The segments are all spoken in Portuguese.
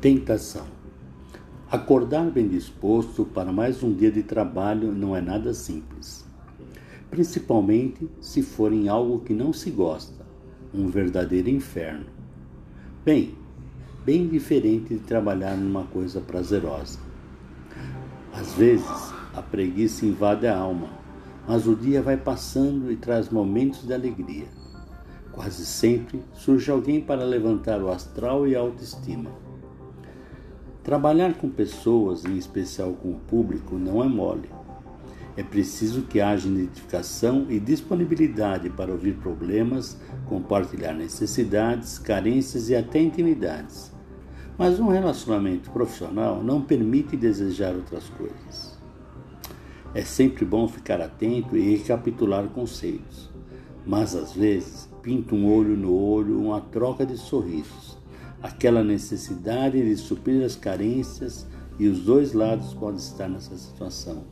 Tentação. Acordar bem disposto para mais um dia de trabalho não é nada simples, principalmente se for em algo que não se gosta, um verdadeiro inferno. Bem, bem diferente de trabalhar numa coisa prazerosa. Às vezes, a preguiça invade a alma, mas o dia vai passando e traz momentos de alegria. Quase sempre surge alguém para levantar o astral e a autoestima Trabalhar com pessoas, em especial com o público, não é mole. É preciso que haja identificação e disponibilidade para ouvir problemas, compartilhar necessidades, carências e até intimidades. Mas um relacionamento profissional não permite desejar outras coisas. É sempre bom ficar atento e recapitular conceitos, mas às vezes pinta um olho no olho uma troca de sorrisos aquela necessidade de suprir as carências e os dois lados podem estar nessa situação.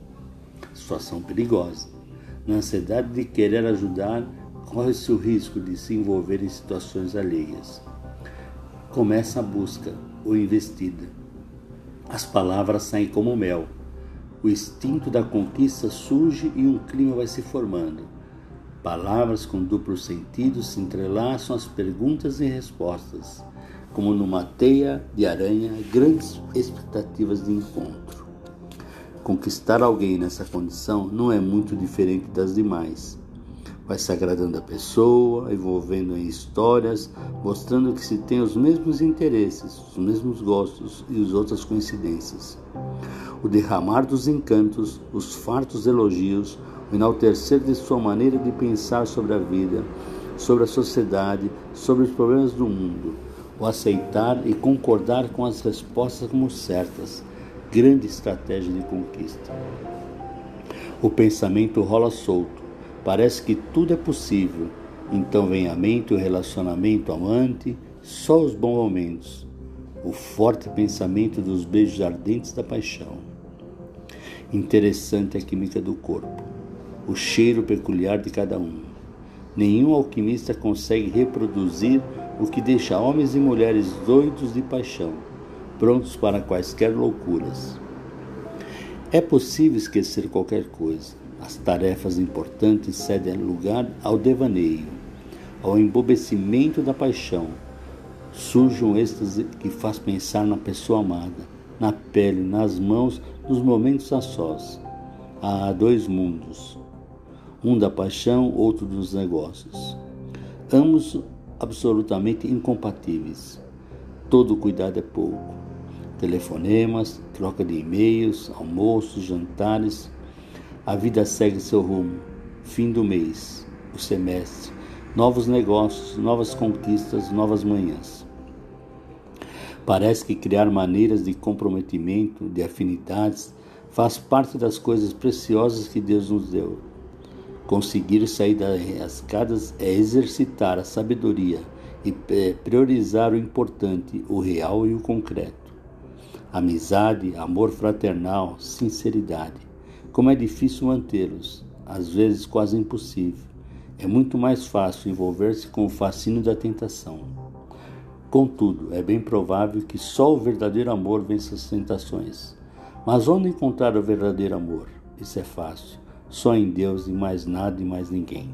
Situação perigosa. Na ansiedade de querer ajudar, corre-se o risco de se envolver em situações alheias. Começa a busca ou investida. As palavras saem como mel. O instinto da conquista surge e um clima vai se formando. Palavras com duplo sentido se entrelaçam às perguntas e respostas como numa teia de aranha, grandes expectativas de encontro. Conquistar alguém nessa condição não é muito diferente das demais. Vai se agradando a pessoa, envolvendo em histórias, mostrando que se tem os mesmos interesses, os mesmos gostos e as outras coincidências. O derramar dos encantos, os fartos elogios, o enaltecer de sua maneira de pensar sobre a vida, sobre a sociedade, sobre os problemas do mundo, o aceitar e concordar com as respostas como certas, grande estratégia de conquista. O pensamento rola solto, parece que tudo é possível, então vem à mente o relacionamento amante, só os bons momentos, o forte pensamento dos beijos ardentes da paixão. Interessante a química do corpo, o cheiro peculiar de cada um. Nenhum alquimista consegue reproduzir o que deixa homens e mulheres doidos de paixão, prontos para quaisquer loucuras. É possível esquecer qualquer coisa. As tarefas importantes cedem lugar ao devaneio, ao embobecimento da paixão. Surge um êxtase que faz pensar na pessoa amada, na pele, nas mãos, nos momentos a sós. Há dois mundos, um da paixão, outro dos negócios. Ambos absolutamente incompatíveis. Todo cuidado é pouco. Telefonemas, troca de e-mails, almoços, jantares. A vida segue seu rumo. Fim do mês, o semestre, novos negócios, novas conquistas, novas manhãs. Parece que criar maneiras de comprometimento, de afinidades, faz parte das coisas preciosas que Deus nos deu. Conseguir sair das rascadas é exercitar a sabedoria e priorizar o importante, o real e o concreto. Amizade, amor fraternal, sinceridade. Como é difícil mantê-los, às vezes quase impossível. É muito mais fácil envolver-se com o fascínio da tentação. Contudo, é bem provável que só o verdadeiro amor vença as tentações. Mas onde encontrar o verdadeiro amor? Isso é fácil só em Deus e mais nada e mais ninguém.